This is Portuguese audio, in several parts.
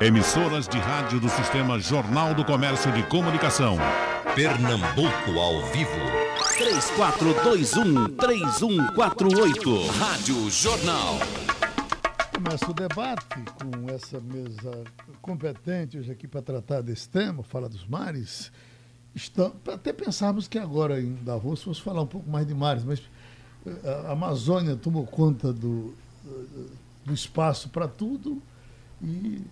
Emissoras de rádio do Sistema Jornal do Comércio de Comunicação. Pernambuco ao vivo. 3421-3148. Rádio Jornal. Começa o debate com essa mesa competente hoje aqui para tratar desse tema, fala dos mares. Estão, até pensávamos que agora em Davos fosse falar um pouco mais de mares, mas eh, a Amazônia tomou conta do, do espaço para tudo e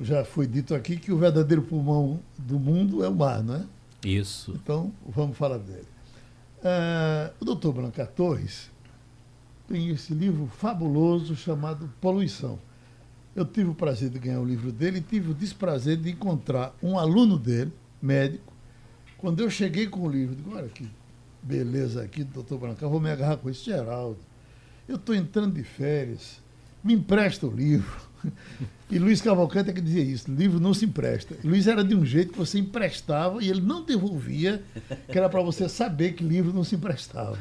já foi dito aqui que o verdadeiro pulmão do mundo é o mar, não é? Isso. Então, vamos falar dele. Uh, o doutor Branca Torres tem esse livro fabuloso chamado Poluição. Eu tive o prazer de ganhar o livro dele e tive o desprazer de encontrar um aluno dele, médico. Quando eu cheguei com o livro, digo, olha que beleza aqui, doutor Branca, vou me agarrar com esse Geraldo. Eu estou entrando de férias, me empresta o livro. E Luiz Cavalcante é que dizia isso: livro não se empresta. Luiz era de um jeito que você emprestava e ele não devolvia, que era para você saber que livro não se emprestava.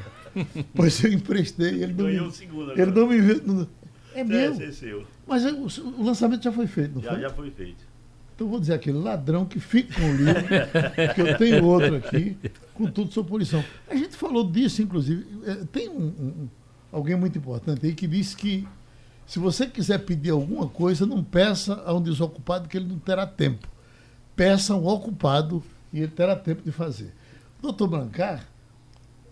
Pois eu emprestei, ele não. Ganhou me, o segundo Ele não me não, É meu. Esse é seu. Mas é, o, o, lançamento já foi feito, não já, foi? Já foi feito. Então eu vou dizer aquele ladrão que fica com o livro, que eu tenho outro aqui, com tudo sobre poluição. A gente falou disso, inclusive. É, tem um, um, alguém muito importante aí que disse que se você quiser pedir alguma coisa, não peça a um desocupado que ele não terá tempo. Peça a um ocupado e ele terá tempo de fazer. O doutor Brancar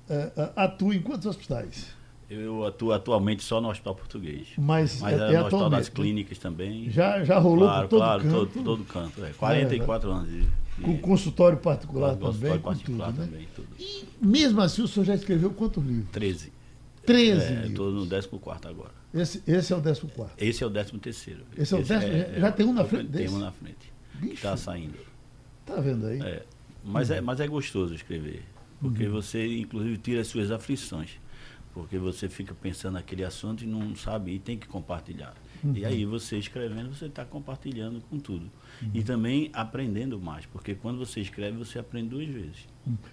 uh, atua em quantos hospitais? Eu atuo atualmente só no Hospital Português. Mas, Mas é, é no Hospital das Clínicas também. Já, já rolou claro, todo claro, canto? Todo, todo canto. É. 44 é, anos de, de, Com consultório particular consultório também, particular tudo, também, né? tudo. E mesmo assim o senhor já escreveu quantos livros? 13. 13 é, livros. Estou no 14 agora. Esse, esse é o 14. Esse é o 13 terceiro. Esse é o décimo? é, já tem um na eu- frente Tem desse? um na frente. Está saindo. Tá vendo aí? É, mas, é, mas é gostoso escrever. Porque você, inclusive, tira as suas aflições. Porque você fica pensando naquele assunto e não sabe, e tem que compartilhar. E aí você escrevendo, você está compartilhando com tudo. E também aprendendo mais, porque quando você escreve, você aprende duas vezes.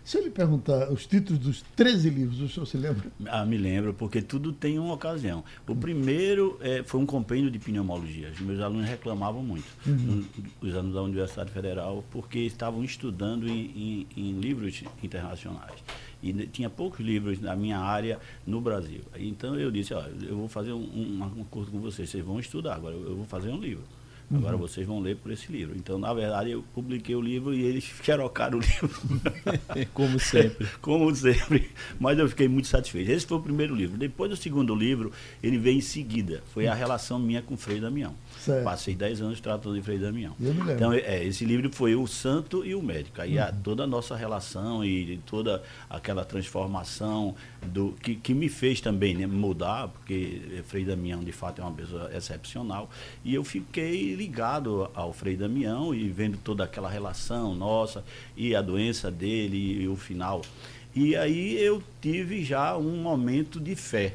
Se eu lhe perguntar os títulos dos 13 livros, o senhor se lembra? Ah, me lembro, porque tudo tem uma ocasião. O primeiro eh, foi um compêndio de pneumologia. Os meus alunos reclamavam muito, um, os alunos da Universidade Federal, porque estavam estudando em, em- em livros internacionais. E tinha poucos livros na minha área no Brasil. Então eu disse, ó, eu vou fazer um, um, um curso com vocês, vocês vão estudar, agora eu vou fazer um livro. Agora vocês vão ler por esse livro. Então, na verdade, eu publiquei o livro e eles xerocaram o livro. Como sempre. Como sempre. Mas eu fiquei muito satisfeito. Esse foi o primeiro livro. Depois do segundo livro, ele veio em seguida. Foi a relação minha com o Frei Damião. Certo. Passei 10 anos tratando de Frei Damião. Eu me lembro. Então, é, esse livro foi o santo e o médico. Aí a- toda a nossa relação e toda aquela transformação do que, que me fez também né, mudar, porque Frei Damião, de fato, é uma pessoa excepcional. E eu fiquei ligado ao Frei Damião e vendo toda aquela relação nossa e a doença dele e o final. E aí eu tive já um momento de fé.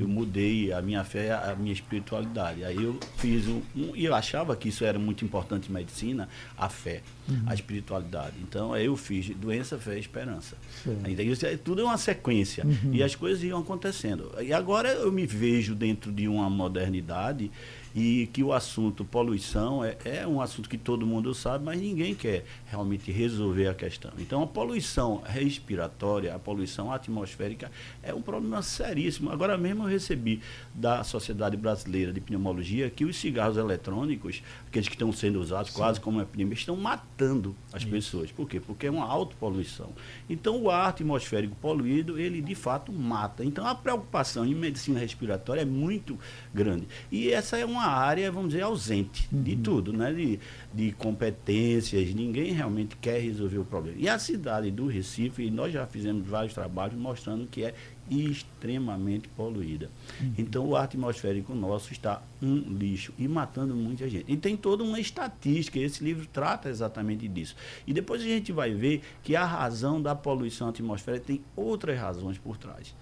Eu mudei a minha fé, a minha espiritualidade. Aí eu fiz um, um- e eu achava que isso era muito importante em medicina, a fé, a espiritualidade. Então aí eu fiz doença, fé e esperança. Ainda isso é- tudo é uma sequência e as coisas iam acontecendo. E agora eu me vejo dentro de uma modernidade e que o assunto poluição é, é um assunto que todo mundo sabe, mas ninguém quer realmente resolver a questão. Então a poluição respiratória, a poluição atmosférica é um problema seríssimo. Agora mesmo eu recebi da Sociedade Brasileira de Pneumologia que os cigarros eletrônicos, aqueles que estão sendo usados quase como epidemia, estão matando as pessoas. Por quê? Porque é uma autopoluição. Então o ar atmosférico poluído, ele de fato mata. Então a preocupação em medicina respiratória é muito grande. E essa é uma área, vamos dizer, ausente de tudo, né? De, de competências, ninguém realmente quer resolver o problema. E a cidade do Recife, nós já fizemos vários trabalhos mostrando que é extremamente poluída. Então o ar atmosférico nosso está um lixo e matando muita gente. E tem toda uma estatística, esse livro trata exatamente disso. E depois a gente vai ver que a razão da poluição atmosférica tem outras razões por trás.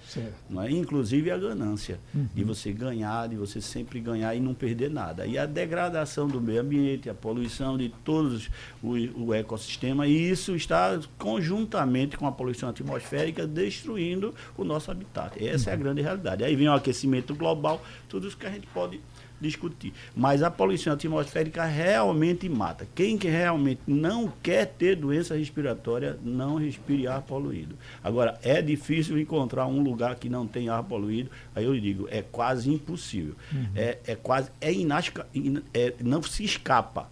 Não é? Inclusive a ganância, de você ganhar, de você sempre ganhar e não perder nada. E a degradação do meio ambiente, a poluição de todos o, o ecossistema, e isso está conjuntamente com a poluição atmosférica destruindo o nosso habitat. Essa é a grande realidade. Aí vem o aquecimento global, tudo isso que a gente pode discutir. Mas a poluição atmosférica realmente mata. Quem que realmente não quer ter doença respiratória, não respire ar poluído. Agora, é difícil encontrar um lugar que não tem ar poluído. Aí eu digo, é quase impossível. Uhum. É, é quase, é, inasca, é não se escapa.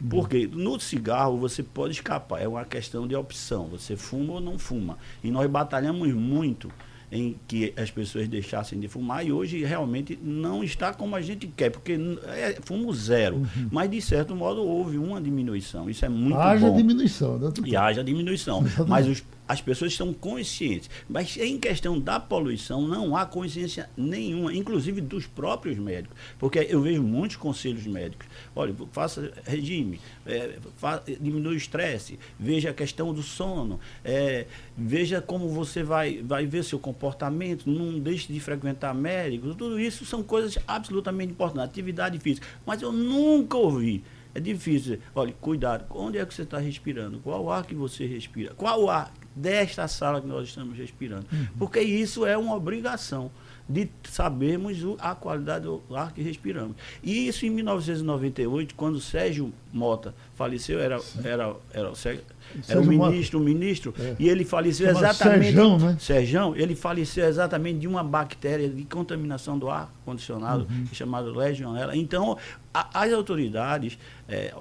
Uhum. Porque no cigarro você pode escapar, é uma questão de opção. Você fuma ou não fuma. E nós batalhamos muito em que as pessoas deixassem de fumar e hoje realmente não está como a gente quer, porque é fumo zero. Uhum. Mas, de certo modo, houve uma diminuição. Isso é muito haja bom. diminuição, né? E haja diminuição. Mas os, as pessoas estão conscientes. Mas em questão da poluição, não há consciência nenhuma, inclusive dos próprios médicos. Porque eu vejo muitos conselhos médicos. Olha, faça regime, é, fa, diminui o estresse, veja a questão do sono, é, veja como você vai, vai ver seu comportamento, não deixe de frequentar médicos. Tudo isso são coisas absolutamente importantes. Atividade física. Mas eu nunca ouvi. É difícil. Olha, cuidado. Onde é que você está respirando? Qual ar que você respira? Qual ar desta sala que nós estamos respirando. Uhum. Porque isso é uma obrigação de sabermos a qualidade do ar que respiramos. E isso em 1998, quando Sérgio Mota faleceu, era, era, era, era o ministro, o ministro, é. e ele faleceu Chama exatamente. Serjão, né? Serjão, ele faleceu exatamente de uma bactéria de contaminação do ar condicionado, uhum. chamada Legionella. Então, a, as autoridades é,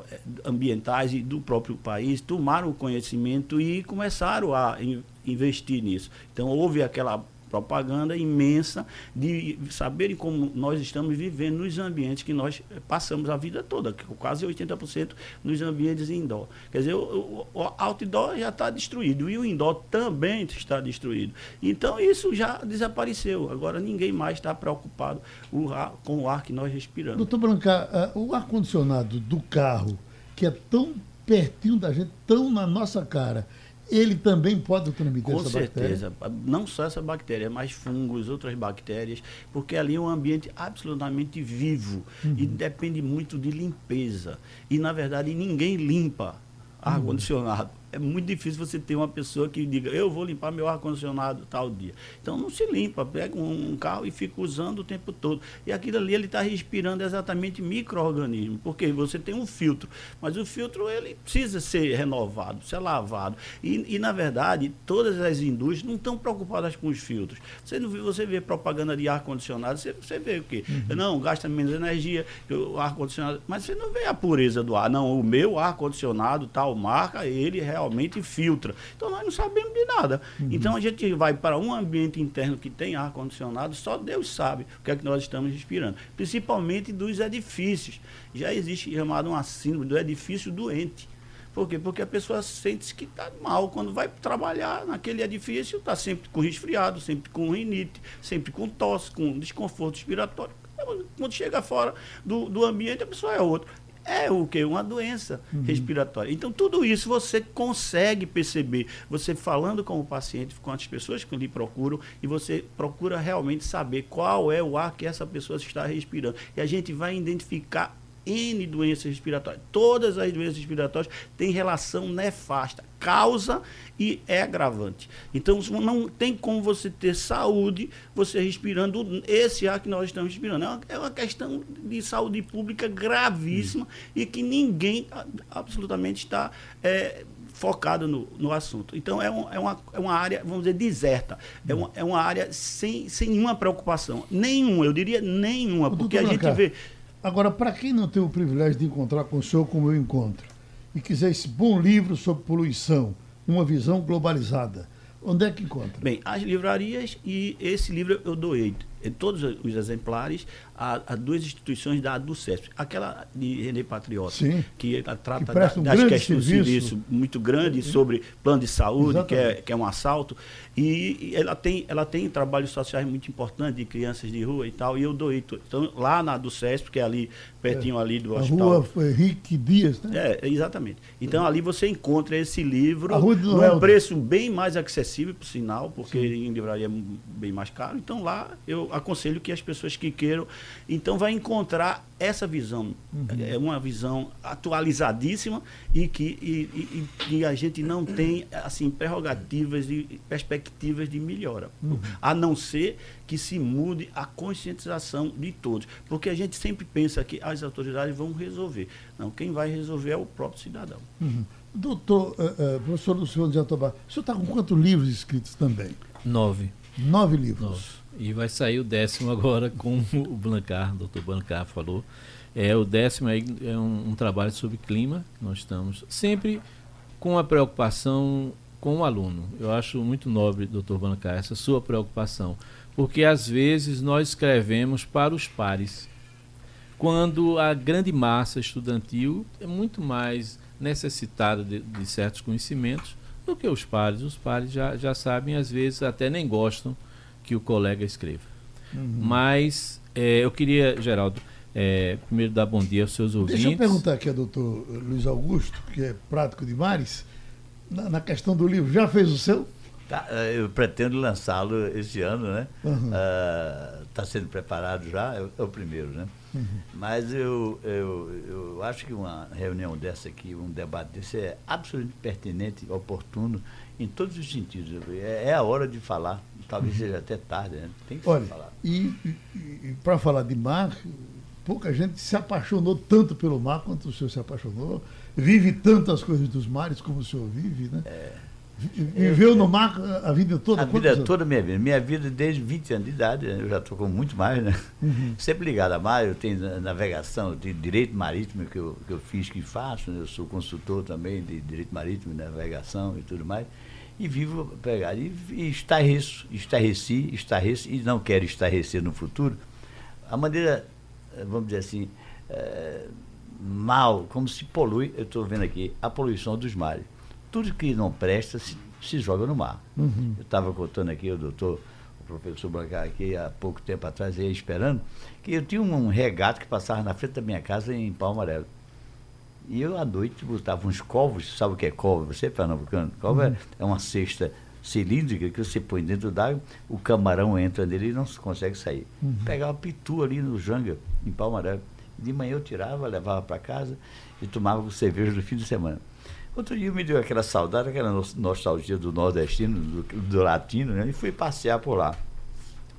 ambientais e do próprio país tomaram o conhecimento e começaram a in, investir nisso. Então, houve aquela propaganda imensa de saberem como nós estamos vivendo nos ambientes que nós passamos a vida toda, quase 80% nos ambientes indoor. Quer dizer, o, o outdoor já está destruído e o indoor também está destruído. Então isso já desapareceu. Agora ninguém mais está preocupado com o ar que nós respiramos. Doutor Branca, uh, o ar-condicionado do carro, que é tão pertinho da gente, tão na nossa cara, ele também pode transmitir Com essa certeza. bactéria? Não só essa bactéria, mas fungos, outras bactérias, porque ali é um ambiente absolutamente vivo uhum. e depende muito de limpeza. E, na verdade, ninguém limpa ar-condicionado. Uhum é muito difícil você ter uma pessoa que diga, eu vou limpar meu ar-condicionado tal dia. Então não se limpa, pega um, um carro e fica usando o tempo todo. E aquilo ali ele está respirando exatamente micro-organismo, porque você tem um filtro, mas o filtro ele precisa ser renovado, ser lavado. E, e na verdade, todas as indústrias não estão preocupadas com os filtros. Você, não, você vê propaganda de ar-condicionado, você, você vê o quê? Uhum. Não, gasta menos energia, o ar-condicionado, mas você não vê a pureza do ar. Não, o meu ar-condicionado, tal marca, ele realmente realmente filtra. Então nós não sabemos de nada. Uhum. Então a gente vai para um ambiente interno que tem ar-condicionado, só Deus sabe o que é que nós estamos respirando. Principalmente dos edifícios. Já existe chamado uma síndrome do edifício doente. Por quê? Porque a pessoa sente que está mal quando vai trabalhar naquele edifício, está sempre com resfriado, sempre com rinite, sempre com tosse, com desconforto respiratório. Quando chega fora do, do ambiente, a pessoa é outra é o que? Uma doença uhum. respiratória. Então, tudo isso você consegue perceber. Você falando com o paciente, com as pessoas que lhe procuram, e você procura realmente saber qual é o ar que essa pessoa está respirando. E a gente vai identificar N doenças respiratórias. Todas as doenças respiratórias têm relação nefasta, causa e é agravante. Então não tem como você ter saúde você respirando esse ar que nós estamos respirando. É uma, é uma questão de saúde pública gravíssima e que ninguém absolutamente está é, focado no, no assunto. Então é, um, é, uma, é uma área, vamos dizer, deserta. É uma, é uma área sem, sem nenhuma preocupação. Nenhuma, eu diria nenhuma, porque a gente vê Agora, para quem não tem o privilégio de encontrar com o senhor como eu encontro, e quiser esse bom livro sobre poluição, uma visão globalizada, onde é que encontra? Bem, as livrarias e esse livro eu doei todos os exemplares a, a duas instituições da ADUCESP. Aquela de René Patriota, Sim, que trata que da, um das questões de serviço muito grande sobre plano de saúde, que é, que é um assalto. E, ela, tem, ela tem trabalhos sociais muito importantes de crianças de rua e tal, e eu doei. Então, lá na ADUCESP, que é ali, pertinho é, ali do a hospital. Rua Henrique Dias, né? É, exatamente. Então, ali você encontra esse livro num preço bem mais acessível, por sinal, porque Sim. em livraria é bem mais caro. Então, lá eu aconselho que as pessoas que queiram, então vai encontrar essa visão. É uma visão atualizadíssima e que e, e- e a gente não tem assim prerrogativas e perspectivas de melhora. A não ser que se mude a conscientização de todos. Porque a gente sempre pensa que as autoridades vão resolver. Não, quem vai resolver é o próprio cidadão. Uhum. Doutor, eh, eh, professor Luciano de Jatobá, o senhor está com quantos livros escritos também? Nove. Nove livros. Nove. E vai sair o décimo agora, como o Blancar, o doutor Blancar falou. É, o décimo aí é um, um trabalho sobre clima. Nós estamos sempre com a preocupação com o aluno. Eu acho muito nobre, doutor Blancar, essa sua preocupação. Porque às vezes nós escrevemos para os pares. Quando a grande massa estudantil é muito mais necessitada de, de certos conhecimentos do que os pares. Os pares já, já sabem, às vezes até nem gostam que o colega escreva. Mas é, eu queria, Geraldo, é, primeiro dar bom dia aos seus ouvintes. Deixa eu perguntar aqui ao doutor Luiz Augusto, que é prático de mares, na, na questão do livro, já fez o seu? Tá, eh, eu pretendo lançá-lo esse ano, né? Uhum. Está sendo preparado já, é o, é o primeiro, né? Mas eu, eu, eu acho que uma reunião dessa aqui, um debate desse é absolutamente pertinente, oportuno, em todos os sentidos. É, é a hora de falar, talvez seja até tarde, né? Tem que Olha, falar. e, e, para falar de mar, pouca gente se apaixonou tanto pelo mar quanto o senhor se apaixonou, vive tantas coisas dos mares como o senhor vive, né? Vi- Viveu no mar a vida toda? A vida anos? toda, minha vida. Minha vida desde 20 anos de idade, né? eu já estou com muito mais, né? Sempre ligado a mar, eu tenho na- navegação, eu tenho direito marítimo que eu, que eu fiz, que faço, né? eu sou consultor também de direito marítimo, navegação e tudo mais. E vivo pegado. E, e estarreço, estarreci, estarreço, e não quero estarrecer no futuro. A maneira, eh, vamos dizer assim, eh, mal, como se polui, eu estou vendo aqui, a poluição dos mares. Tudo que não presta se, se joga no mar. Uhum. Eu estava contando aqui, o doutor, o professor Brancar aqui, há pouco tempo atrás, aí esperando, que eu tinha um regato que passava na frente da minha casa em Pau Amarelo. E eu, à noite, botava uns covos, sabe o que é covo? Você é pernambucano? Covo é, é uma cesta cilíndrica que você põe dentro d'água, o camarão entra nele e não se consegue sair. Pegava pitu ali no Janga, em Pau Amarelo. De manhã eu tirava, levava para casa e tomava cerveja no fim de semana. Outro dia me deu aquela saudade, aquela nos- nostalgia do nordestino, do, do latino, né? E fui passear por lá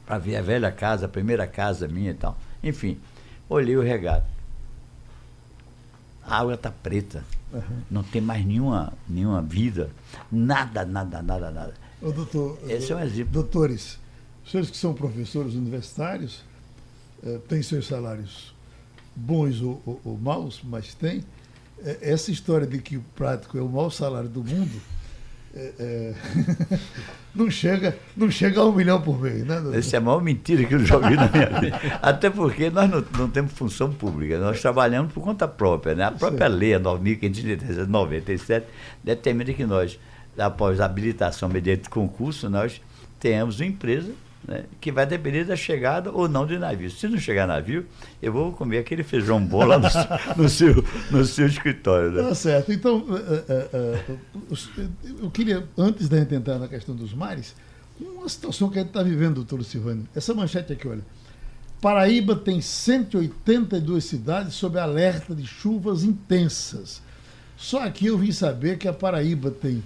para ver a velha casa, a primeira casa minha e tal. Enfim, olhei o regato. A água está preta. Não tem mais nenhuma, nenhuma vida. Nada, nada, nada, nada. Ô, doutor, Esse é um exemplo. Doutores, os senhores que são professores universitários, eh, têm seus salários bons ou, ou- ou maus, mas tem. Eh, essa história de que o prático é o maior salário do mundo eh, eh, não, chega, não chega a um milhão por mês, né? Essa é a maior mentira que eu já ouvi na minha vida. Até porque nós não, não temos função pública, nós trabalhamos por conta própria. Né? A própria lei, a 9.597, determina que nós, após a habilitação mediante concurso, nós tenhamos uma empresa né, que vai depender da chegada ou não de navio. Se não chegar navio, eu vou comer aquele feijão bom lá no, no seu, no seu escritório. Né? Tá certo. Então, eh, eh, eh, eu queria, antes da gente entrar na questão dos mares, uma situação que a gente está vivendo, doutor Silvânio. Essa manchete aqui, olha. Paraíba tem 182 cidades sob alerta de chuvas intensas. Só aqui eu vim saber que a Paraíba tem,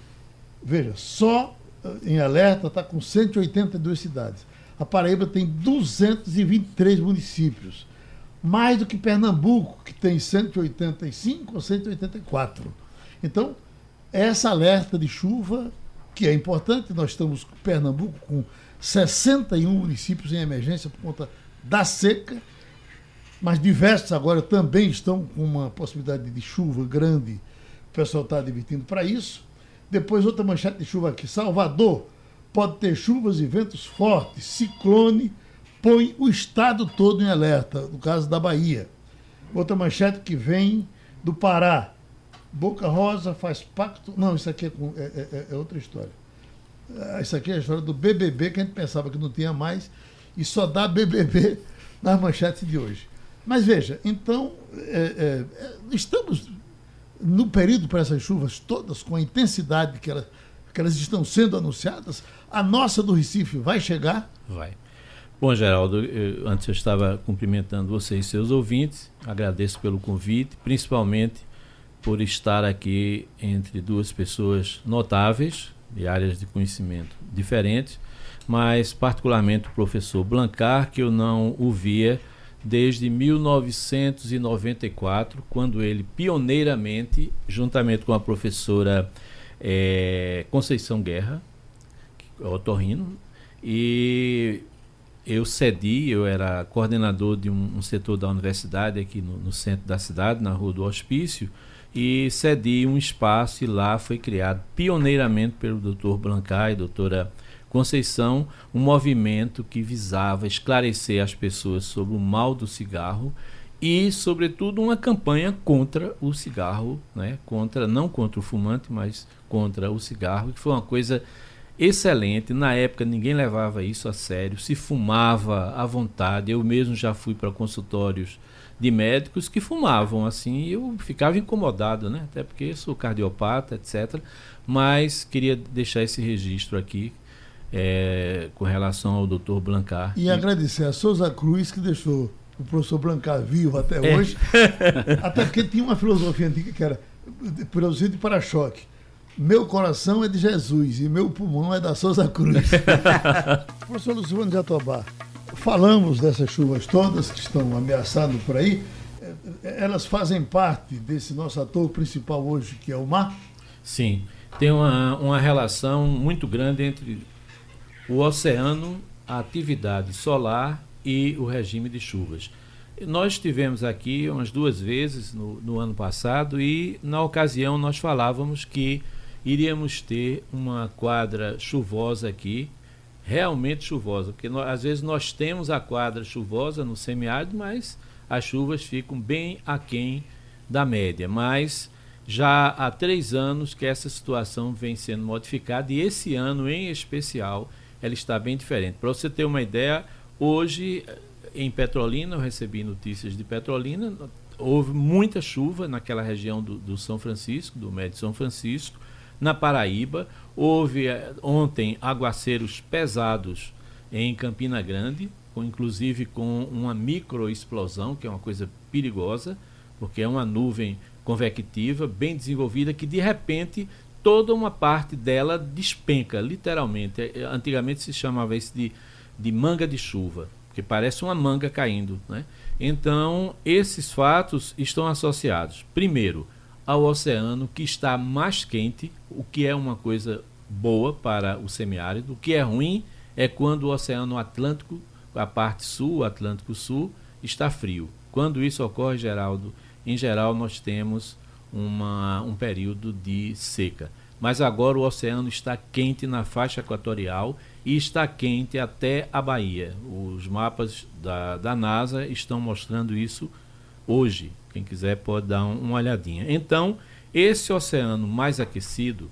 veja, só em alerta está com 182 cidades. A Paraíba tem 223 municípios mais do que Pernambuco, que tem 185 ou 184. Então, essa alerta de chuva, que é importante, nós estamos com Pernambuco com 61 municípios em emergência por conta da seca, mas diversos agora também estão com uma possibilidade de chuva grande. O pessoal está advertindo para isso. Depois, outra manchete de chuva aqui. Salvador pode ter chuvas e ventos fortes. Ciclone põe o estado todo em alerta, no caso da Bahia. Outra manchete que vem do Pará. Boca Rosa faz pacto. Não, isso aqui é, com- é- é- é outra história. Ah, Isso aqui é a história do BBB, que a gente pensava que não tinha mais, e só dá BBB nas manchetes de hoje. Mas veja, então, é, é, é, estamos no período para essas chuvas todas, com a intensidade que elas, que elas estão sendo anunciadas, a nossa do Recife vai chegar. Vai. Bom, Geraldo, eu, antes eu estava cumprimentando você e seus ouvintes, agradeço pelo convite, principalmente por estar aqui entre duas pessoas notáveis, de áreas de conhecimento diferentes, mas particularmente o professor Blancar, que eu não o via desde 1994, quando ele pioneiramente, juntamente com a professora é, Conceição Guerra, otorrino, e eu cedi, eu era coordenador de um, um setor da universidade aqui no, no, centro da cidade, na Rua do Hospício, e cedi um espaço e lá foi criado pioneiramente pelo doutor Blancay e doutora Conceição, um movimento que visava esclarecer as pessoas sobre o mal do cigarro e, sobretudo, uma campanha contra o cigarro, né? contra não contra o fumante, mas contra o cigarro, que foi uma coisa excelente. Na época ninguém levava isso a sério, se fumava à vontade. Eu mesmo já fui para consultórios de médicos que fumavam assim, e eu ficava incomodado, né? Até porque sou cardiopata, etc. Mas queria deixar esse registro aqui é, com relação ao Dr. Blancar. E, e agradecer a Souza Cruz que deixou o professor Blancar vivo até é. hoje. até porque tinha uma filosofia antiga que era produzido de para-choque. Meu coração é de Jesus e meu pulmão é da Souza Cruz. Professor Luciano de Atobá, falamos dessas chuvas todas que estão ameaçando por aí. Elas fazem parte desse nosso ator principal hoje, que é o mar? Sim. Tem uma, uma relação muito grande entre o oceano, a atividade solar e o regime de chuvas. Nós tivemos aqui umas duas vezes no, no ano passado e, na ocasião, nós falávamos que iríamos ter uma quadra chuvosa aqui, realmente chuvosa, porque nós, às vezes nós temos a quadra chuvosa no semiárido, mas as chuvas ficam bem aquém da média. Mas já há três anos que essa situação vem sendo modificada e esse ano em especial ela está bem diferente. Para você ter uma ideia, hoje em Petrolina, eu recebi notícias de Petrolina, houve muita chuva naquela região do, do São Francisco, do Médio São Francisco, na Paraíba. Houve eh, ontem aguaceiros pesados em Campina Grande, com, inclusive com uma microexplosão, que é uma coisa perigosa, porque é uma nuvem convectiva bem desenvolvida que de repente toda uma parte dela despenca, literalmente. Eh, antigamente se chamava isso de, de manga de chuva, porque parece uma manga caindo. Né? Então, esses fatos estão associados, primeiro, ao oceano que está mais quente, o que é uma coisa boa para o semiárido. O que é ruim é quando o Oceano Atlântico, a parte sul, o Atlântico Sul, está frio. Quando isso ocorre, Geraldo, em geral nós temos uma, um período de seca. Mas agora o oceano está quente na faixa equatorial e está quente até a Bahia. Os mapas da, da NASA estão mostrando isso hoje. Quem quiser pode dar um, uma olhadinha. Então, esse oceano mais aquecido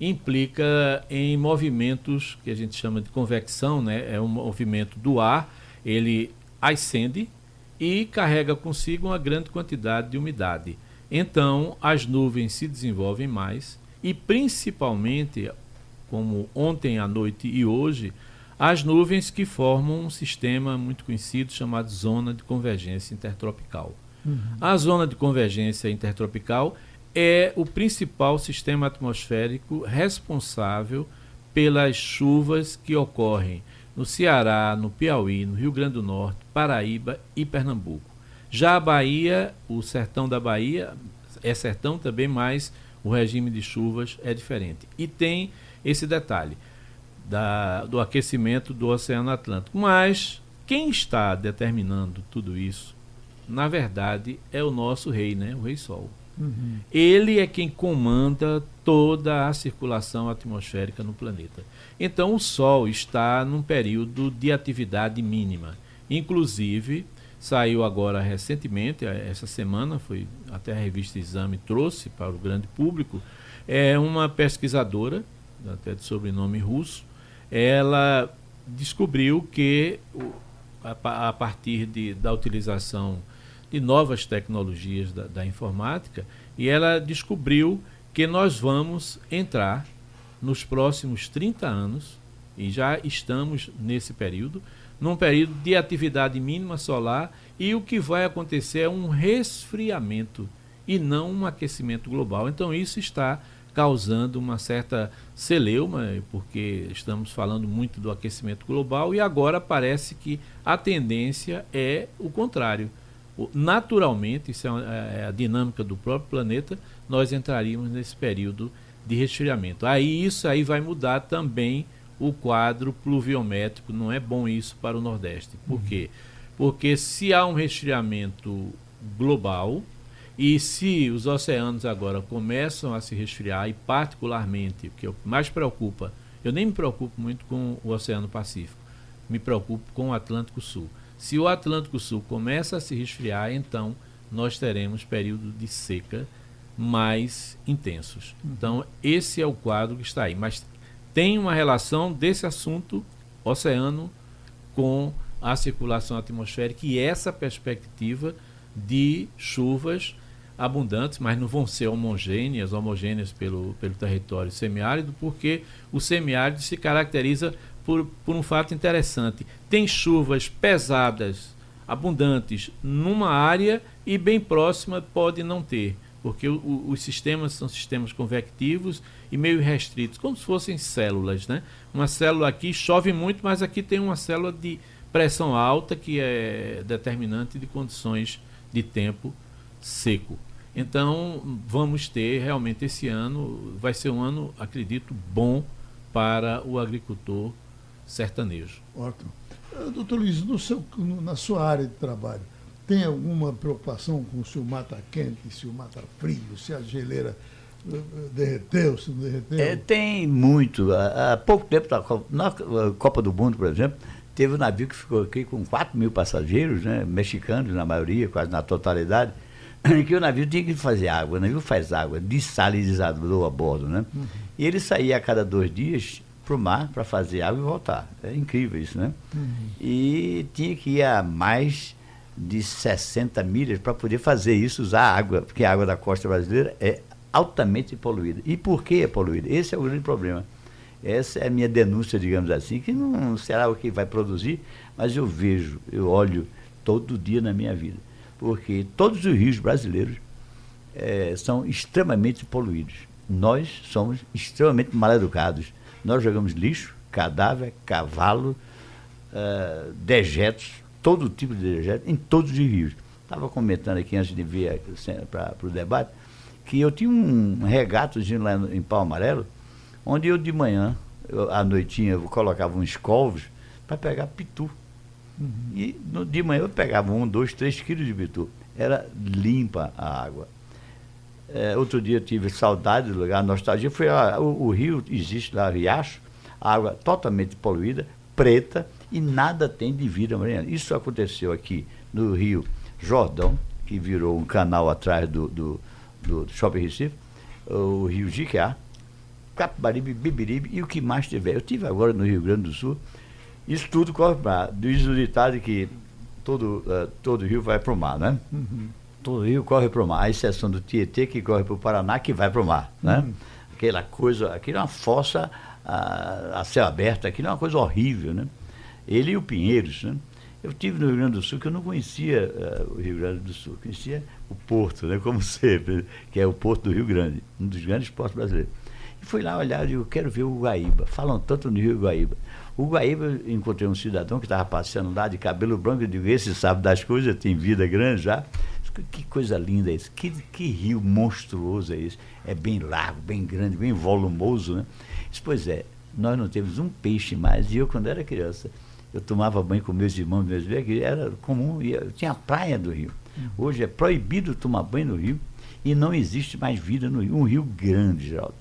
implica em movimentos que a gente chama de convecção, né? É um movimento do ar, ele ascende e carrega consigo uma grande quantidade de umidade. Então, as nuvens se desenvolvem mais e principalmente, como ontem à noite e hoje, as nuvens que formam um sistema muito conhecido chamado zona de convergência intertropical. Uhum. A zona de convergência intertropical é o principal sistema atmosférico responsável pelas chuvas que ocorrem no Ceará, no Piauí, no Rio Grande do Norte, Paraíba e Pernambuco. Já a Bahia, o sertão da Bahia, é sertão também, mas o regime de chuvas é diferente. E tem esse detalhe da, do aquecimento do Oceano Atlântico. Mas quem está determinando tudo isso na verdade, é o nosso rei, né? o Rei Sol. Uhum. Ele é quem comanda toda a circulação atmosférica no planeta. Então, o Sol está num período de atividade mínima. Inclusive, saiu agora recentemente, eh, essa semana, foi até a revista Exame trouxe para o grande público, é uma pesquisadora, até de sobrenome russo, ela descobriu que a, partir de, da utilização de novas tecnologias da, da informática e ela descobriu que nós vamos entrar nos próximos 30 anos, e já estamos nesse período, num período de atividade mínima solar e o que vai acontecer é um resfriamento e não um aquecimento global. Então isso está causando uma certa celeuma, porque estamos falando muito do aquecimento global e agora parece que a tendência é o contrário. Naturalmente, isso é, é a dinâmica do próprio planeta, nós entraríamos nesse período de resfriamento. Aí isso aí vai mudar também o quadro pluviométrico, não é bom isso para o Nordeste. Por quê? Porque se há um resfriamento global, e se os oceanos agora começam a se resfriar, e particularmente, o que mais preocupa, eu nem me preocupo muito com o Oceano Pacífico, me preocupo com o Atlântico Sul. Se o Atlântico Sul começa a se resfriar, então nós teremos períodos de seca mais intensos. Então, esse é o quadro que está aí. Mas tem uma relação desse assunto oceano com a circulação atmosférica e essa perspectiva de chuvas abundantes, mas não vão ser homogêneas, homogêneas pelo, pelo território semiárido, porque o semiárido se caracteriza por, por um fato interessante. Tem chuvas pesadas, abundantes, numa área e bem próxima pode não ter, porque o, os sistemas são sistemas convectivos e meio restritos, como se fossem células. Né? Uma célula aqui chove muito, mas aqui tem uma célula de pressão alta que é determinante de condições de tempo seco. Então, vamos ter realmente esse ano, vai ser um ano, acredito, bom para o agricultor sertanejo. Ótimo. Eh, doutor Luiz, no seu, na sua área de trabalho, tem alguma preocupação com se o está quente, se o está frio, se a geleira eh, eh, derreteu, se não derreteu? É, tem muito. Há, pouco tempo, na Copa do Mundo, por exemplo, teve um navio que ficou aqui com 4 mil passageiros, né, mexicanos na maioria, quase na totalidade, que o navio tinha que fazer água. O navio faz água, desalinizador a bordo, né? Uhum. E ele saía a cada dois dias para o mar para fazer água e voltar. É incrível isso, né? Uhum. E tinha que ir a mais de 60 milhas para poder fazer isso, usar água, porque a água da costa brasileira é altamente poluída. E por que é poluída? Esse é o grande problema. Essa é a minha denúncia, digamos assim, que não será o que vai produzir, mas eu vejo, eu olho todo dia na minha vida porque todos os rios brasileiros é, são extremamente poluídos. Nós somos extremamente mal educados. Nós jogamos lixo, cadáver, cavalo, uh, dejetos, todo tipo de dejetos, em todos os rios. Estava comentando aqui antes de vir para o debate que eu tinha um regatozinho lá em Pau Amarelo, onde eu de manhã, eu, à noitinha, eu colocava uns colvos para pegar pitu. Uhum. E no, de manhã eu pegava um, dois, três quilos de bitu. Era limpa a água. É, outro dia eu tive saudade do lugar, nostalgia. Foi a, o, o, rio, existe lá, Riacho, água totalmente poluída, preta, e nada tem de vida marinha. Isso aconteceu aqui no Rio Jordão, que virou um canal atrás do, do, do Shopping Recife, o Rio Jiquiá, Capibaribe, Bibiribe e o que mais tiver. Eu tive agora no Rio Grande do Sul, isso tudo corre para Diz o ditado que todo, uh, todo rio vai para o mar, né? Uhum. Todo rio corre para o mar, à exceção do Tietê, que corre para o Paraná, que vai para o mar, né? Uhum. Aquela coisa, aquilo é uma fossa a, a céu aberto, aquilo é uma coisa horrível, né? Ele e o Pinheiros, né? Eu tive no Rio Grande do Sul que eu não conhecia uh, o Rio Grande do Sul, conhecia o Porto, né? Como sempre, que é o Porto do Rio Grande, um dos grandes portos brasileiros. E fui lá olhar e eu quero ver o Guaíba. Falam tanto no Rio Guaíba. O Guaíba, encontrei um cidadão que estava passeando lá de cabelo branco, eu digo, esse sabe das coisas, tem vida grande já. Que coisa linda é isso, que, que rio monstruoso é esse. É bem largo, bem grande, bem volumoso, né? Disse, pois é, nós não temos um peixe mais. E eu, quando era criança, eu tomava banho com meus irmãos, meus velhos, era comum, eu tinha a praia do rio. Uhum. Hoje é proibido tomar banho no rio e não existe mais vida no rio. Um rio grande, Geraldo.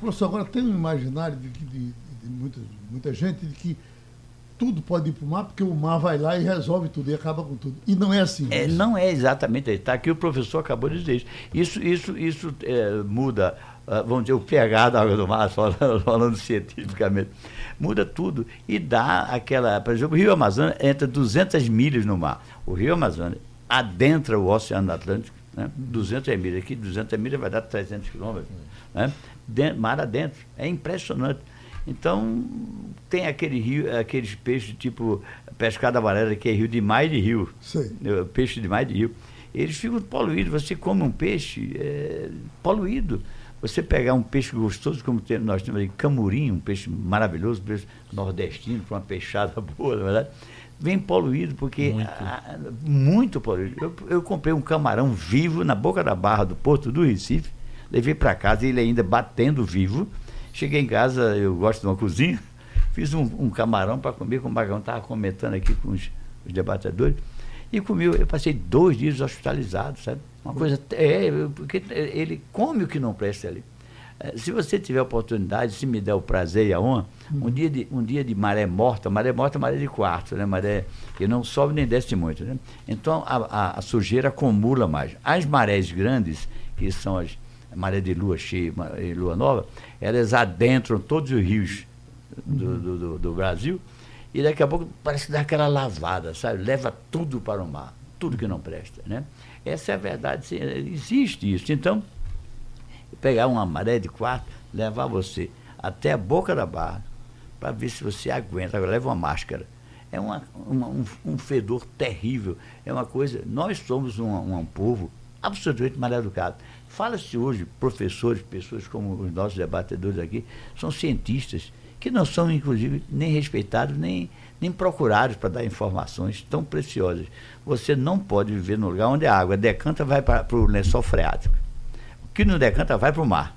Professor, agora tem um imaginário de, de, de muita, muita gente de que tudo pode ir para o mar, porque o mar vai lá e resolve tudo e acaba com tudo. E não é assim. É, não é exatamente. Está aqui o professor acabou de dizer isso. Isso, isso, isso é, muda, uh, vamos dizer, o pH da água do mar, falando, falando cientificamente. Muda tudo e dá aquela. Por exemplo, o Rio Amazonas entra 200 milhas no mar. O Rio Amazonas adentra o Oceano Atlântico, né? 200 milhas. Aqui, 200 milhas vai dar 300 quilômetros. Né? Dentro, mar adentro. É impressionante. Então, tem aquele rio, aqueles peixes tipo pescada amarela, que é rio de mar e de rio. Sei. Eh, Peixe de mar e de rio. Eles ficam poluídos. Você come um peixe é, poluído. Você pegar um peixe gostoso, como tem- nós temos aí, camurim, um peixe maravilhoso, um peixe nordestino, com uma peixada boa, na verdade, vem poluído, porque Muito. ah, muito poluído. Eu, eu comprei um camarão vivo na boca da barra do Porto do Recife, levei para casa, ele ainda batendo vivo. Cheguei em casa, eu gosto de uma cozinha, fiz um, um camarão para comer, como o Bagão estava comentando aqui com os, os debatedores, e comi, eu passei dois dias hospitalizado, sabe? Uma coisa, é, porque ele come o que não presta ali. Eh, Se você tiver oportunidade, se me der o prazer e a honra, um, dia de, um dia de maré morta, maré morta é maré de quarto, né? maré que não sobe nem desce muito. Né? Então a, a- a sujeira acumula mais. As marés grandes, que são as maré de lua cheia e lua nova, elas adentram todos os rios do, do- do- do Brasil e daqui a pouco parece que dá aquela lavada, sabe? Leva tudo para o mar, tudo que não presta. Né? Essa é a verdade, existe isso. Então, pegar uma maré de quarto, levar você até a boca da barra, para ver se você aguenta. Agora, leva uma máscara. É uma, uma- um, um fedor terrível. É uma coisa. Nós somos um, um povo absolutamente mal educado. Fala-se hoje, professores, pessoas como os nossos debatedores aqui, são cientistas, que não são, inclusive, nem respeitados, nem, nem procurados para dar informações tão preciosas. Você não pode viver num lugar onde a água decanta vai para o lençol freático. O que não decanta vai para o mar.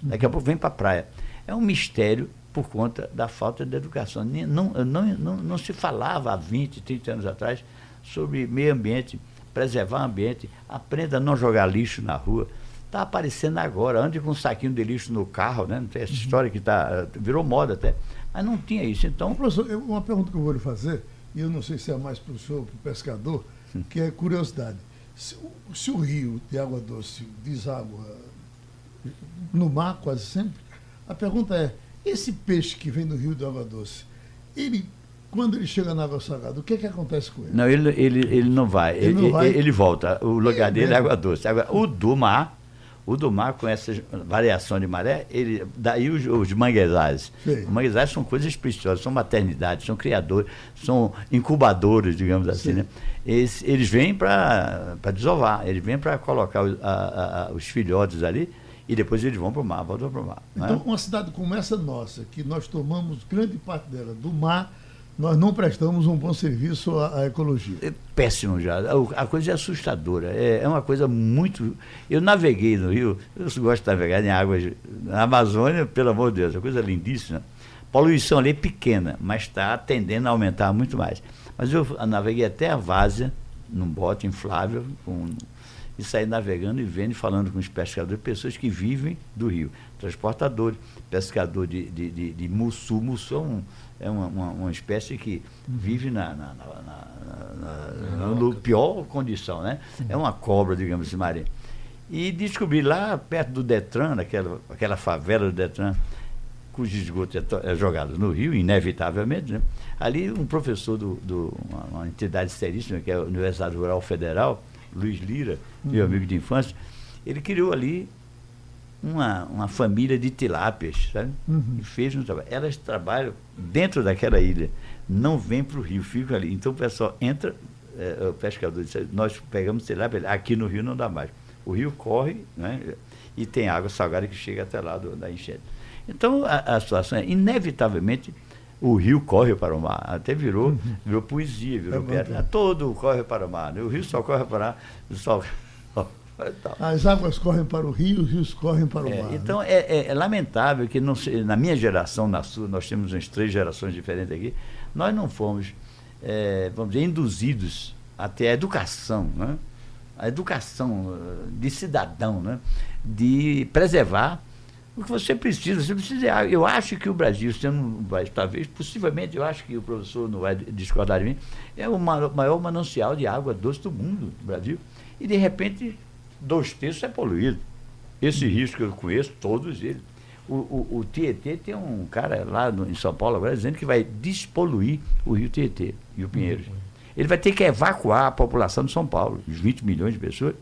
Daqui a pouco vem para a praia. É um mistério por conta da falta de educação. Não, não, não, não se falava há 20, 30 anos atrás sobre meio ambiente, preservar o ambiente, aprenda a não jogar lixo na rua. Está aparecendo agora, ande com um saquinho de lixo no carro, né? Não tem essa história que tá, virou moda até. Mas não tinha isso. Então, Professor, uma pergunta que eu vou lhe fazer, e eu não sei se é mais para o senhor, para o pescador, que é curiosidade. Se, o- se o rio de água doce deságua no mar quase sempre, a pergunta é, esse peixe que vem do rio de água doce, ele, quando ele chega na água salgada, o que é que acontece com ele? Não, ele, ele, ele não vai. Ele Ele, não vai? ele volta. O lugar É dele é água doce. Agora, o do mar, o do mar, com essa variação de maré, ele, daí os, os manguezais. Os manguezais são coisas preciosas, são maternidades, são criadores, são incubadores, digamos assim. Sim. Né? Eles, eles vêm para desovar, eles vêm para colocar os, a- a- os filhotes ali e depois eles vão para o mar, voltam para o mar. não é? Então, uma cidade como essa nossa, que nós tomamos grande parte dela do mar, nós não prestamos um bom serviço à, à ecologia. É péssimo já. A coisa é assustadora. É, é uma coisa muito. Eu naveguei no Rio, eu gosto de navegar em águas. Na Amazônia, pelo amor de Deus, é coisa lindíssima. Poluição ali é pequena, mas está tendendo a aumentar muito mais. Mas eu naveguei até a Várzea, num bote inflável, com, e saí navegando e vendo e falando com os pescadores, pessoas que vivem do rio. Transportadores, pescador de, de, de, de mussu. Mussu é, um- é uma, uma, uma espécie que vive na, na, na, na, na pior condição, né? É uma cobra, digamos assim, marinha. E descobri lá perto do Detran, naquela aquela favela do Detran, cujo esgoto é, é jogado no rio, inevitavelmente, né? ali um professor de do, do- uma, uma entidade seríssima, que é a Universidade Rural Federal, Luiz Lira, meu amigo de infância, ele criou ali uma, uma família de tilápias, sabe? Uhum. E fez um trabalho. Elas trabalham dentro daquela ilha, não vêm para o rio, ficam ali. Então o pessoal entra, é, o pescador diz, nós pegamos tilápia, aqui no rio não dá mais. O rio corre, né? E tem água salgada que chega até lá do, da enchente. Então a, a situação é, inevitavelmente, o rio corre para o mar. Até virou, virou poesia, virou É é. Todo corre para o mar. né? O rio só corre para o mar, só. As águas correm para o rio, os rios correm para o É, mar. né? então é, é- é lamentável que não se- na minha geração, na sua, nós temos umas três gerações diferentes aqui, nós não fomos, é, vamos dizer, induzidos até a educação, né? a educação eh, de cidadão, né? de preservar o que você precisa. Você precisa. Eu acho que o Brasil, sendo talvez, possivelmente, eu acho que o professor não vai discordar de mim, é o ma- maior manancial de água doce do mundo, o Brasil. E, de repente, dois terços é poluído. Esse risco que eu conheço, todos eles. O, o, o Tietê tem um cara lá no- em São Paulo agora dizendo que vai despoluir o rio Tietê e o Pinheiros. Ele vai ter que evacuar a população de São Paulo, os 20 milhões de pessoas,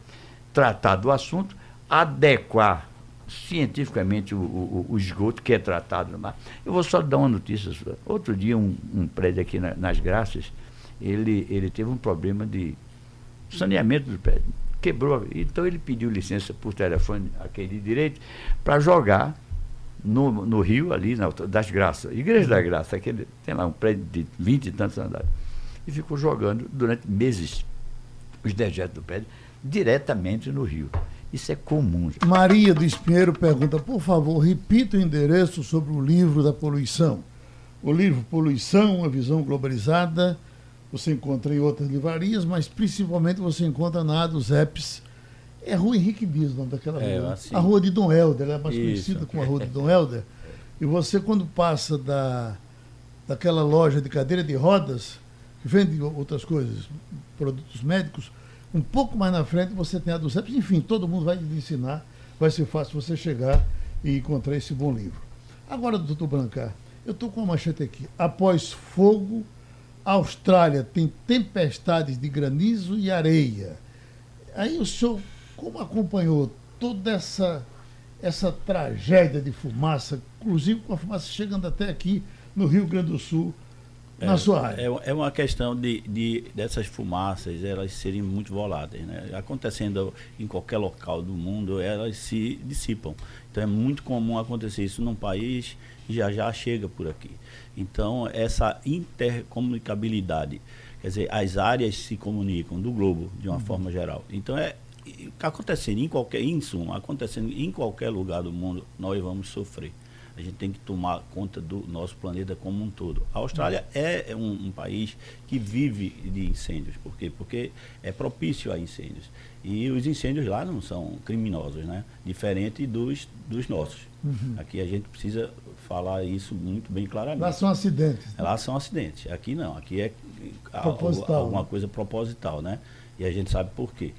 tratar do assunto, adequar cientificamente o, o, o, esgoto que é tratado no mar. Eu vou só dar uma notícia. Outro dia, um, um prédio aqui na, nas Graças, ele, ele teve um problema de saneamento do prédio. Quebrou. Então ele pediu licença por telefone, aquele direito, para jogar no, no rio ali, na, das Graças. Igreja da Graça, aquele, tem lá um prédio de 20 e tantos andares. E ficou jogando durante meses os dejetos do prédio diretamente no rio. Isso é comum. Maria do Espinheiro pergunta, por favor, repita o endereço sobre o livro da poluição. O livro Poluição, uma visão globalizada, você encontra em outras livrarias, mas principalmente você encontra na dos Apps. É Rua Henrique Dias, o nome daquela é, rua. Assim. A Rua de Dom Helder, ela é mais Isso. conhecida como a Rua de Dom Helder. E você, quando passa da, daquela loja de cadeira de rodas, que vende outras coisas, produtos médicos, um pouco mais na frente você tem a dos Apps. Enfim, todo mundo vai lhe ensinar. Vai ser fácil você chegar e encontrar esse bom livro. Agora, doutor Brancar, eu estou com uma manchete aqui. Após fogo, a Austrália tem tempestades de granizo e areia. Aí o senhor, como acompanhou toda essa, essa tragédia de fumaça, inclusive com a fumaça chegando até aqui no Rio Grande do Sul, na sua área? É, é uma questão de, de, dessas fumaças elas serem muito voláteis. Né? Acontecendo em qualquer local do mundo, elas se dissipam. Então é muito comum acontecer isso num país já já chega por aqui. Então essa intercomunicabilidade, quer dizer, as áreas se comunicam do globo de uma uhum. forma geral. Então é acontecendo em qualquer, em suma, acontecendo em qualquer lugar do mundo, nós vamos sofrer a gente tem que tomar conta do nosso planeta como um todo. A Austrália é um, um, país que vive de incêndios. Por quê? Porque é propício a incêndios. E os incêndios lá não são criminosos, né? Diferente dos, dos nossos. Uhum. Aqui a gente precisa falar isso muito bem claramente. Lá são acidentes. Né? Lá são acidentes. Aqui não. Aqui é alguma né? coisa proposital, né? E a gente sabe por quê.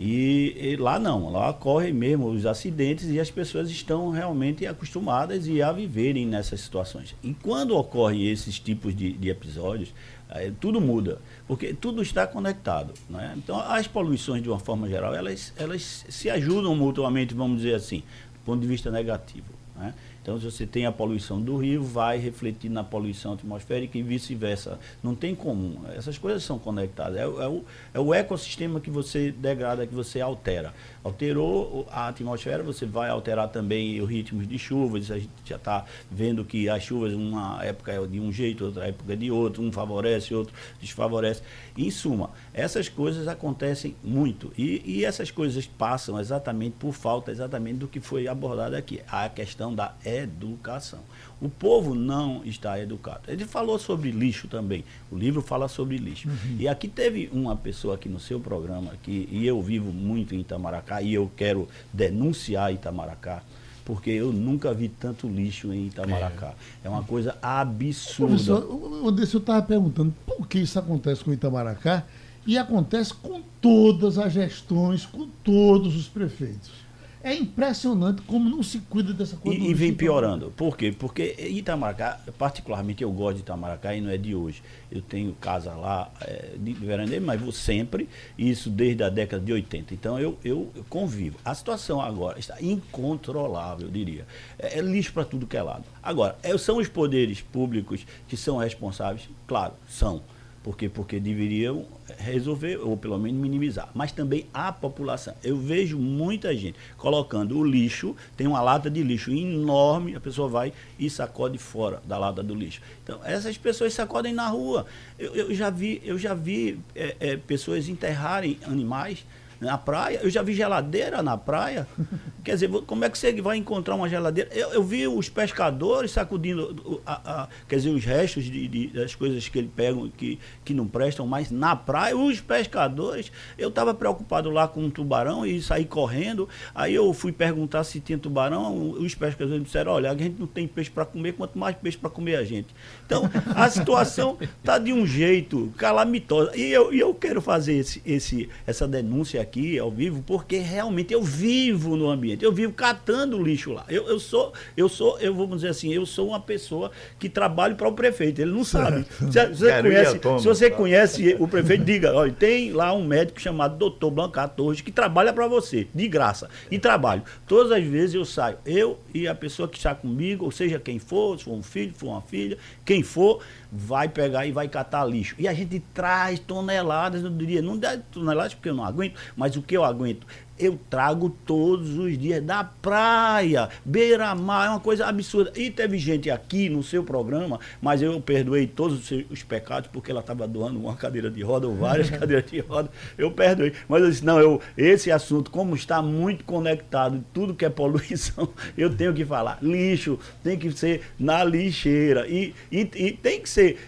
E, e, lá não, lá ocorrem mesmo os acidentes e as pessoas estão realmente acostumadas e a viverem nessas situações. E quando ocorrem esses tipos de, de episódios, é, tudo muda, porque tudo está conectado. Né? Então, as poluições, de uma forma geral, elas, elas se ajudam mutuamente, vamos dizer assim, do ponto de vista negativo. Né? Então, se você tem a poluição do rio, vai refletir na poluição atmosférica e vice-versa. Não tem como. Essas coisas são conectadas. É, é, o, é o ecossistema que você degrada, que você altera. Alterou a atmosfera, você vai alterar também os ritmos de chuvas. A gente já está vendo que as chuvas, uma época é de um jeito, outra época é de outro, um favorece, outro desfavorece. Em suma, essas coisas acontecem muito. E, e essas coisas passam exatamente por falta exatamente do que foi abordado aqui. A questão da educação. O povo não está educado. Ele falou sobre lixo também. O livro fala sobre lixo. Uhum. E aqui teve uma pessoa aqui no seu programa, que, e eu vivo muito em Itamaracá, e eu quero denunciar Itamaracá, porque eu nunca vi tanto lixo em Itamaracá. É, é uma coisa absurda. Professor, o eu estava perguntando por que isso acontece com Itamaracá e acontece com todas as gestões, com todos os prefeitos. É impressionante como não se cuida dessa coisa. E, e vem piorando. Por quê? Porque Itamaracá, particularmente eu gosto de Itamaracá e não é de hoje. Eu tenho casa lá é, de veraneio, mas vou sempre, isso desde a década de 80. Então eu, eu, eu convivo. A situação agora está incontrolável, eu diria. É, é lixo para tudo que é lado. Agora, é, são os poderes públicos que são responsáveis? Claro, são. Por quê? Porque deveriam resolver, ou pelo menos minimizar. Mas também a população. Eu vejo muita gente colocando o lixo, tem uma lata de lixo enorme, a pessoa vai e sacode fora da lata do lixo. Então, essas pessoas sacodem na rua. Eu, eu já vi, eu já vi é, é, pessoas enterrarem animais na praia. Eu já vi geladeira na praia. Quer dizer, como é que você vai encontrar uma geladeira? Eu, eu vi os pescadores sacudindo, a, a, quer dizer, os restos de, de, das coisas que eles pegam que, que não prestam mais na praia. Os pescadores, eu estava preocupado lá com um tubarão e saí correndo. Aí eu fui perguntar se tinha tubarão. Os pescadores disseram: olha, a gente não tem peixe para comer, quanto mais peixe para comer a gente. Então, a situação está de um jeito calamitosa. E eu, e eu quero fazer esse, esse, essa denúncia aqui ao vivo porque realmente eu vivo no ambiente, eu vivo catando lixo lá. Eu, eu sou, eu sou, eu vamos dizer assim, eu sou uma pessoa que trabalho para o prefeito. Ele não sabe. Se, você conhece, se você conhece o prefeito, diga, olha, tem lá um médico chamado Dr. Blancar Torres que trabalha para você, de graça. E trabalho. Todas as vezes eu saio, eu e a pessoa que está comigo, ou seja, quem for, se for um filho, se for uma filha, quem for, vai pegar e vai catar lixo. E a gente traz toneladas, eu diria, não dá toneladas porque eu não aguento, mas o que eu aguento eu trago todos os dias da praia, beira-mar, é uma coisa absurda. E teve gente aqui no seu programa, mas eu perdoei todos os, seus, os pecados, porque ela estava doando uma cadeira de roda ou várias cadeiras de roda, eu perdoei. Mas eu disse, não, eu, esse assunto, como está muito conectado, tudo que é poluição, eu tenho que falar. Lixo tem que ser na lixeira. E, e, e tem que ser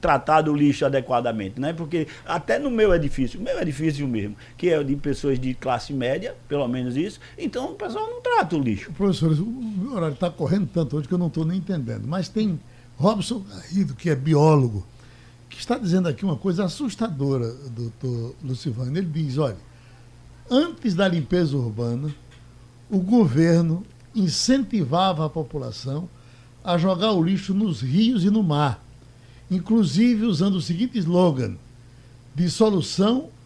tratado o lixo adequadamente, né? Porque até no meu edifício, o meu edifício mesmo, que é de pessoas de classe média, média, pelo menos isso. Então o pessoal não trata o lixo. Professor, o horário está correndo tanto hoje que eu não estou nem entendendo. Mas tem Robson Garrido, que é biólogo, que está dizendo aqui uma coisa assustadora, doutor Lucivano. Ele diz, olha, antes da limpeza urbana, o governo incentivava a população a jogar o lixo nos rios e no mar, inclusive usando o seguinte slogan: dissolução é,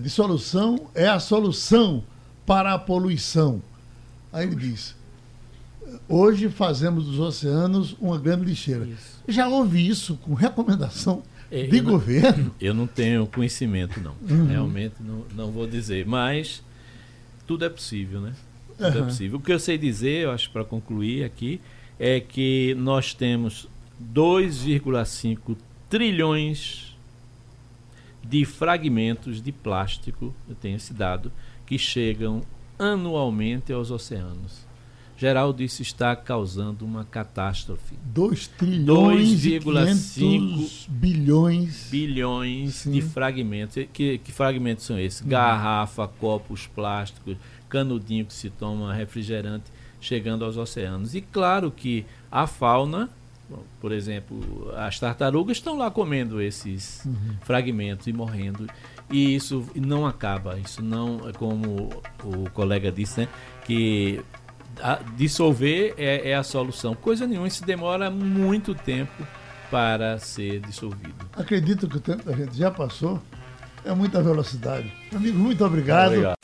de solução é a solução para a poluição. Aí ele diz: hoje fazemos dos oceanos uma grande lixeira. Isso. Já houve isso com recomendação é, de eu governo? Não, eu não tenho conhecimento, não. Uhum. Realmente não, não vou dizer. Mas tudo é possível, né? Tudo uhum. é possível. O que eu sei dizer, eu acho para concluir aqui, é que nós temos 2,5 trilhões de fragmentos de plástico, eu tenho esse dado, que chegam anualmente aos oceanos. Geraldo, isso está causando uma catástrofe. 2 trilhões 2,5 bilhões bilhões Sim. de fragmentos. Que, que fragmentos são esses? Hum. Garrafa, copos plásticos, canudinho que se toma refrigerante chegando aos oceanos. E claro que a fauna por exemplo, as tartarugas estão lá comendo esses uhum. fragmentos e morrendo. E isso não acaba. Isso não, é como o colega disse, né? Que dissolver é, é, a solução. Coisa nenhuma, isso demora muito tempo para ser dissolvido. Acredito que o tempo da gente já passou. É muita velocidade. Amigo, muito obrigado. obrigado.